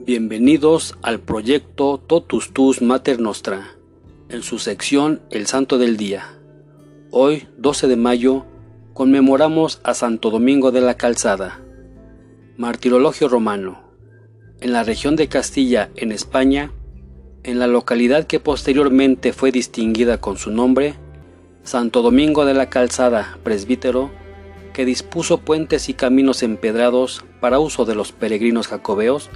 Bienvenidos al proyecto Totus Tus Mater Nostra, en su sección El Santo del Día. Hoy, 12 de mayo, conmemoramos a Santo Domingo de la Calzada, martirologio romano. En la región de Castilla, en España, en la localidad que posteriormente fue distinguida con su nombre, Santo Domingo de la Calzada, presbítero, que dispuso puentes y caminos empedrados para uso de los peregrinos jacobeos,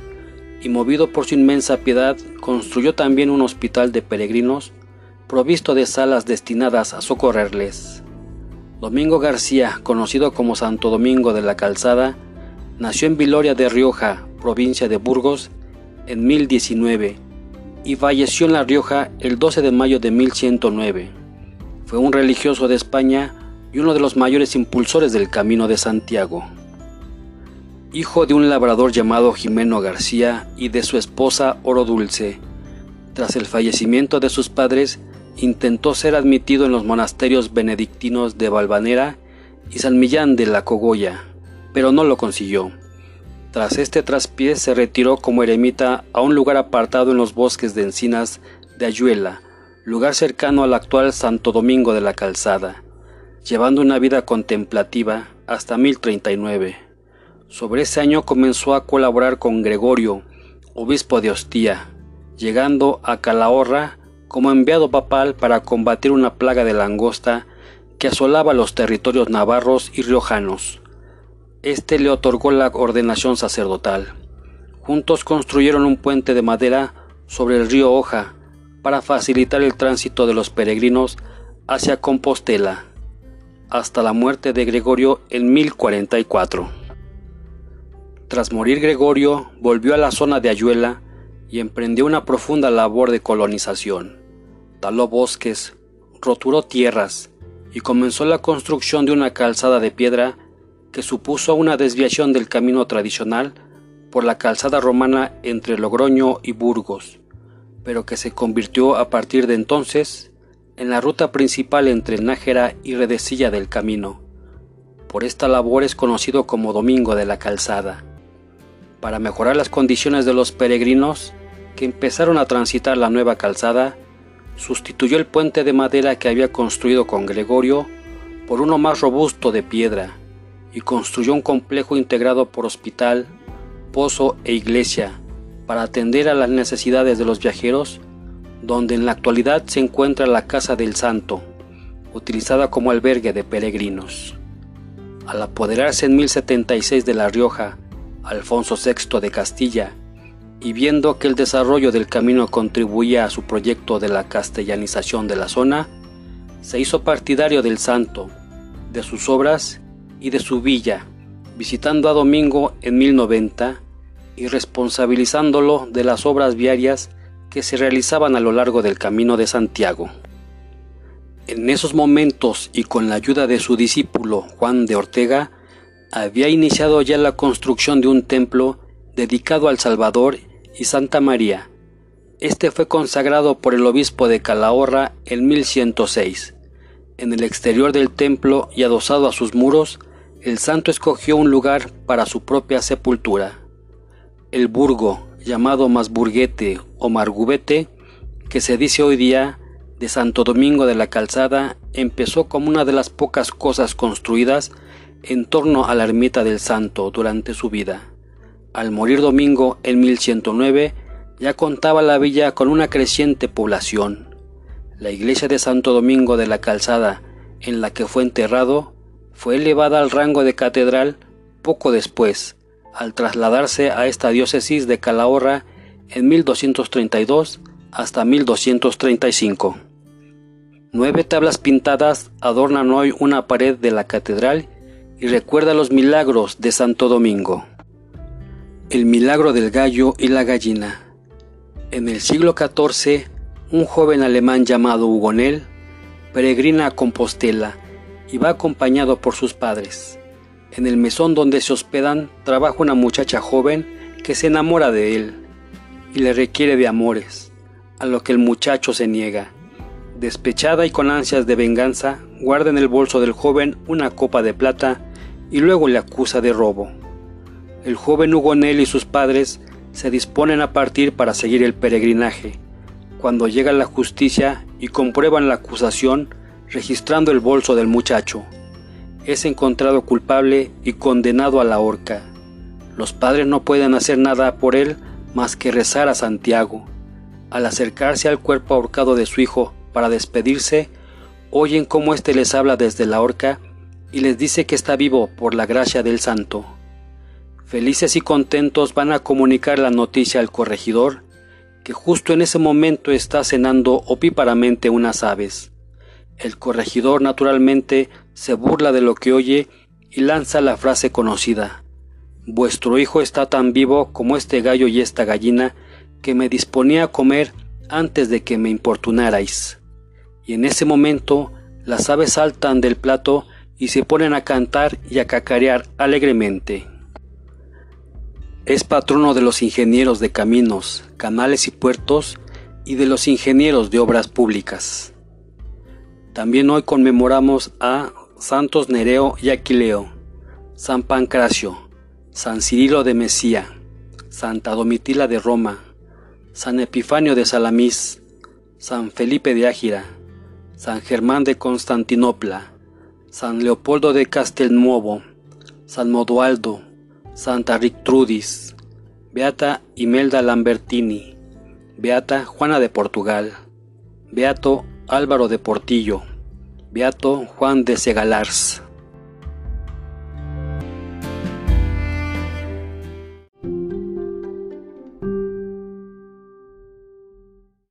y movido por su inmensa piedad, construyó también un hospital de peregrinos, provisto de salas destinadas a socorrerles. Domingo García, conocido como Santo Domingo de la Calzada, nació en Viloria de Rioja, provincia de Burgos, en 1019 y falleció en La Rioja el 12 de mayo de 1109. Fue un religioso de España y uno de los mayores impulsores del Camino de Santiago hijo de un labrador llamado Jimeno García y de su esposa Oro Dulce. Tras el fallecimiento de sus padres, intentó ser admitido en los monasterios benedictinos de Valvanera y San Millán de la Cogolla, pero no lo consiguió. Tras este traspié se retiró como eremita a un lugar apartado en los bosques de encinas de Ayuela, lugar cercano al actual Santo Domingo de la Calzada, llevando una vida contemplativa hasta 1039. Sobre ese año comenzó a colaborar con Gregorio, obispo de Hostia, llegando a Calahorra como enviado papal para combatir una plaga de langosta que asolaba los territorios navarros y riojanos. Este le otorgó la ordenación sacerdotal. Juntos construyeron un puente de madera sobre el río Hoja para facilitar el tránsito de los peregrinos hacia Compostela, hasta la muerte de Gregorio en 1044. Tras morir Gregorio, volvió a la zona de Ayuela y emprendió una profunda labor de colonización. Taló bosques, roturó tierras y comenzó la construcción de una calzada de piedra que supuso una desviación del camino tradicional por la calzada romana entre Logroño y Burgos, pero que se convirtió a partir de entonces en la ruta principal entre Nájera y Redecilla del Camino. Por esta labor es conocido como Domingo de la Calzada para mejorar las condiciones de los peregrinos que empezaron a transitar la nueva calzada, sustituyó el puente de madera que había construido con Gregorio por uno más robusto de piedra y construyó un complejo integrado por hospital, pozo e iglesia para atender a las necesidades de los viajeros, donde en la actualidad se encuentra la Casa del Santo, utilizada como albergue de peregrinos. Al apoderarse en 1076 de La Rioja Alfonso VI de Castilla, y viendo que el desarrollo del camino contribuía a su proyecto de la castellanización de la zona, se hizo partidario del santo, de sus obras y de su villa, visitando a Domingo en 1090 y responsabilizándolo de las obras viarias que se realizaban a lo largo del camino de Santiago. En esos momentos y con la ayuda de su discípulo Juan de Ortega, había iniciado ya la construcción de un templo dedicado al Salvador y Santa María. Este fue consagrado por el obispo de Calahorra en 1106. En el exterior del templo y adosado a sus muros, el santo escogió un lugar para su propia sepultura. El burgo, llamado Masburguete o Margubete, que se dice hoy día de Santo Domingo de la Calzada, empezó como una de las pocas cosas construidas en torno a la ermita del santo durante su vida. Al morir Domingo en 1109, ya contaba la villa con una creciente población. La iglesia de Santo Domingo de la Calzada, en la que fue enterrado, fue elevada al rango de catedral poco después, al trasladarse a esta diócesis de Calahorra en 1232 hasta 1235. Nueve tablas pintadas adornan hoy una pared de la catedral y recuerda los milagros de Santo Domingo. El milagro del gallo y la gallina. En el siglo XIV, un joven alemán llamado Hugonel peregrina a Compostela y va acompañado por sus padres. En el mesón donde se hospedan trabaja una muchacha joven que se enamora de él y le requiere de amores, a lo que el muchacho se niega. Despechada y con ansias de venganza, guarda en el bolso del joven una copa de plata y luego le acusa de robo. El joven Hugonel y sus padres se disponen a partir para seguir el peregrinaje, cuando llega la justicia y comprueban la acusación registrando el bolso del muchacho. Es encontrado culpable y condenado a la horca. Los padres no pueden hacer nada por él más que rezar a Santiago. Al acercarse al cuerpo ahorcado de su hijo para despedirse, oyen cómo éste les habla desde la horca y les dice que está vivo por la gracia del santo. Felices y contentos van a comunicar la noticia al corregidor, que justo en ese momento está cenando opíparamente unas aves. El corregidor naturalmente se burla de lo que oye y lanza la frase conocida. Vuestro hijo está tan vivo como este gallo y esta gallina que me disponía a comer antes de que me importunarais. Y en ese momento las aves saltan del plato y se ponen a cantar y a cacarear alegremente. Es patrono de los ingenieros de caminos, canales y puertos y de los ingenieros de obras públicas. También hoy conmemoramos a Santos Nereo y Aquileo, San Pancracio, San Cirilo de Mesía, Santa Domitila de Roma, San Epifanio de Salamis, San Felipe de Ágira, San Germán de Constantinopla, San Leopoldo de Castelnuovo, San Modualdo, Santa Rictrudis, Beata Imelda Lambertini, Beata Juana de Portugal, Beato Álvaro de Portillo, Beato Juan de Segalars.